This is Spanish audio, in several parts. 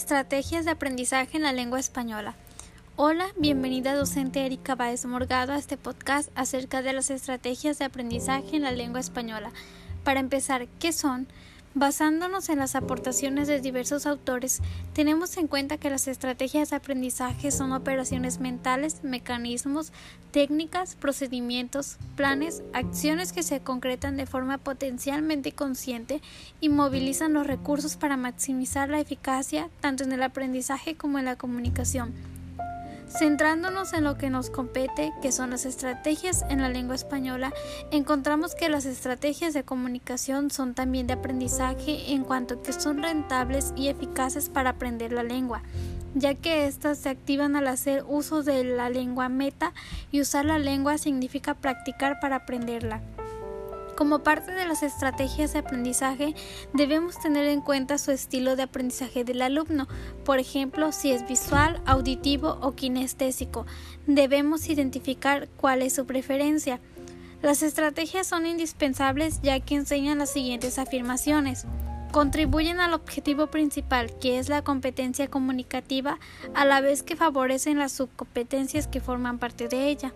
Estrategias de aprendizaje en la lengua española. Hola, bienvenida docente Erika Baez Morgado a este podcast acerca de las estrategias de aprendizaje en la lengua española. Para empezar, ¿qué son? Basándonos en las aportaciones de diversos autores, tenemos en cuenta que las estrategias de aprendizaje son operaciones mentales, mecanismos, técnicas, procedimientos, planes, acciones que se concretan de forma potencialmente consciente y movilizan los recursos para maximizar la eficacia tanto en el aprendizaje como en la comunicación. Centrándonos en lo que nos compete, que son las estrategias en la lengua española, encontramos que las estrategias de comunicación son también de aprendizaje en cuanto que son rentables y eficaces para aprender la lengua, ya que éstas se activan al hacer uso de la lengua meta y usar la lengua significa practicar para aprenderla. Como parte de las estrategias de aprendizaje, debemos tener en cuenta su estilo de aprendizaje del alumno, por ejemplo, si es visual, auditivo o kinestésico. Debemos identificar cuál es su preferencia. Las estrategias son indispensables ya que enseñan las siguientes afirmaciones. Contribuyen al objetivo principal, que es la competencia comunicativa, a la vez que favorecen las subcompetencias que forman parte de ella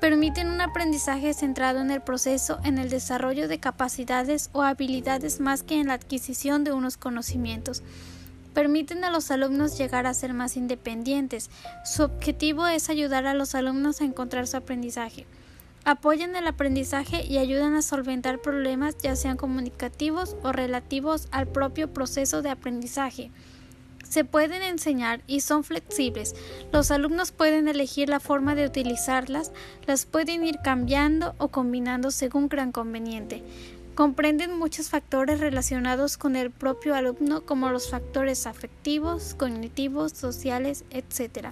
permiten un aprendizaje centrado en el proceso, en el desarrollo de capacidades o habilidades más que en la adquisición de unos conocimientos. Permiten a los alumnos llegar a ser más independientes. Su objetivo es ayudar a los alumnos a encontrar su aprendizaje. Apoyan el aprendizaje y ayudan a solventar problemas ya sean comunicativos o relativos al propio proceso de aprendizaje se pueden enseñar y son flexibles. Los alumnos pueden elegir la forma de utilizarlas, las pueden ir cambiando o combinando según crean conveniente. Comprenden muchos factores relacionados con el propio alumno como los factores afectivos, cognitivos, sociales, etc.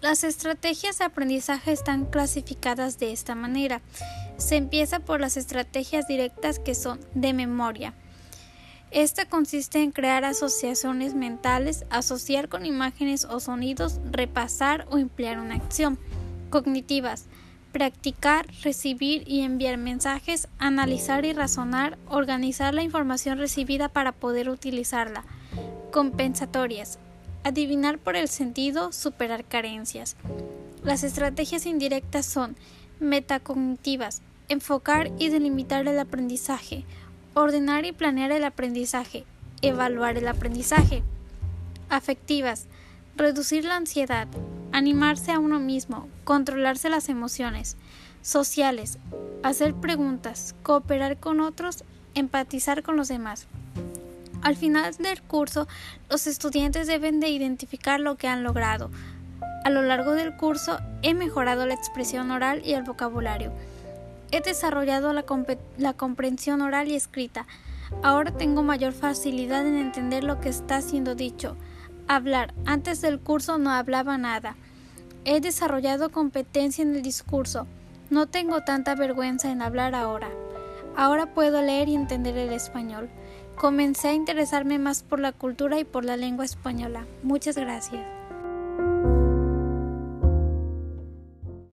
Las estrategias de aprendizaje están clasificadas de esta manera. Se empieza por las estrategias directas que son de memoria esta consiste en crear asociaciones mentales, asociar con imágenes o sonidos, repasar o emplear una acción. Cognitivas. Practicar, recibir y enviar mensajes, analizar y razonar, organizar la información recibida para poder utilizarla. Compensatorias. Adivinar por el sentido, superar carencias. Las estrategias indirectas son metacognitivas, enfocar y delimitar el aprendizaje, Ordenar y planear el aprendizaje. Evaluar el aprendizaje. Afectivas. Reducir la ansiedad. Animarse a uno mismo. Controlarse las emociones. Sociales. Hacer preguntas. Cooperar con otros. Empatizar con los demás. Al final del curso, los estudiantes deben de identificar lo que han logrado. A lo largo del curso he mejorado la expresión oral y el vocabulario. He desarrollado la, comprensión oral y escrita. Ahora tengo mayor facilidad en entender lo que está siendo dicho. Hablar. Antes del curso no hablaba nada. He desarrollado competencia en el discurso. No tengo tanta vergüenza en hablar ahora. Ahora puedo leer y entender el español. Comencé a interesarme más por la cultura y por la lengua española. Muchas gracias.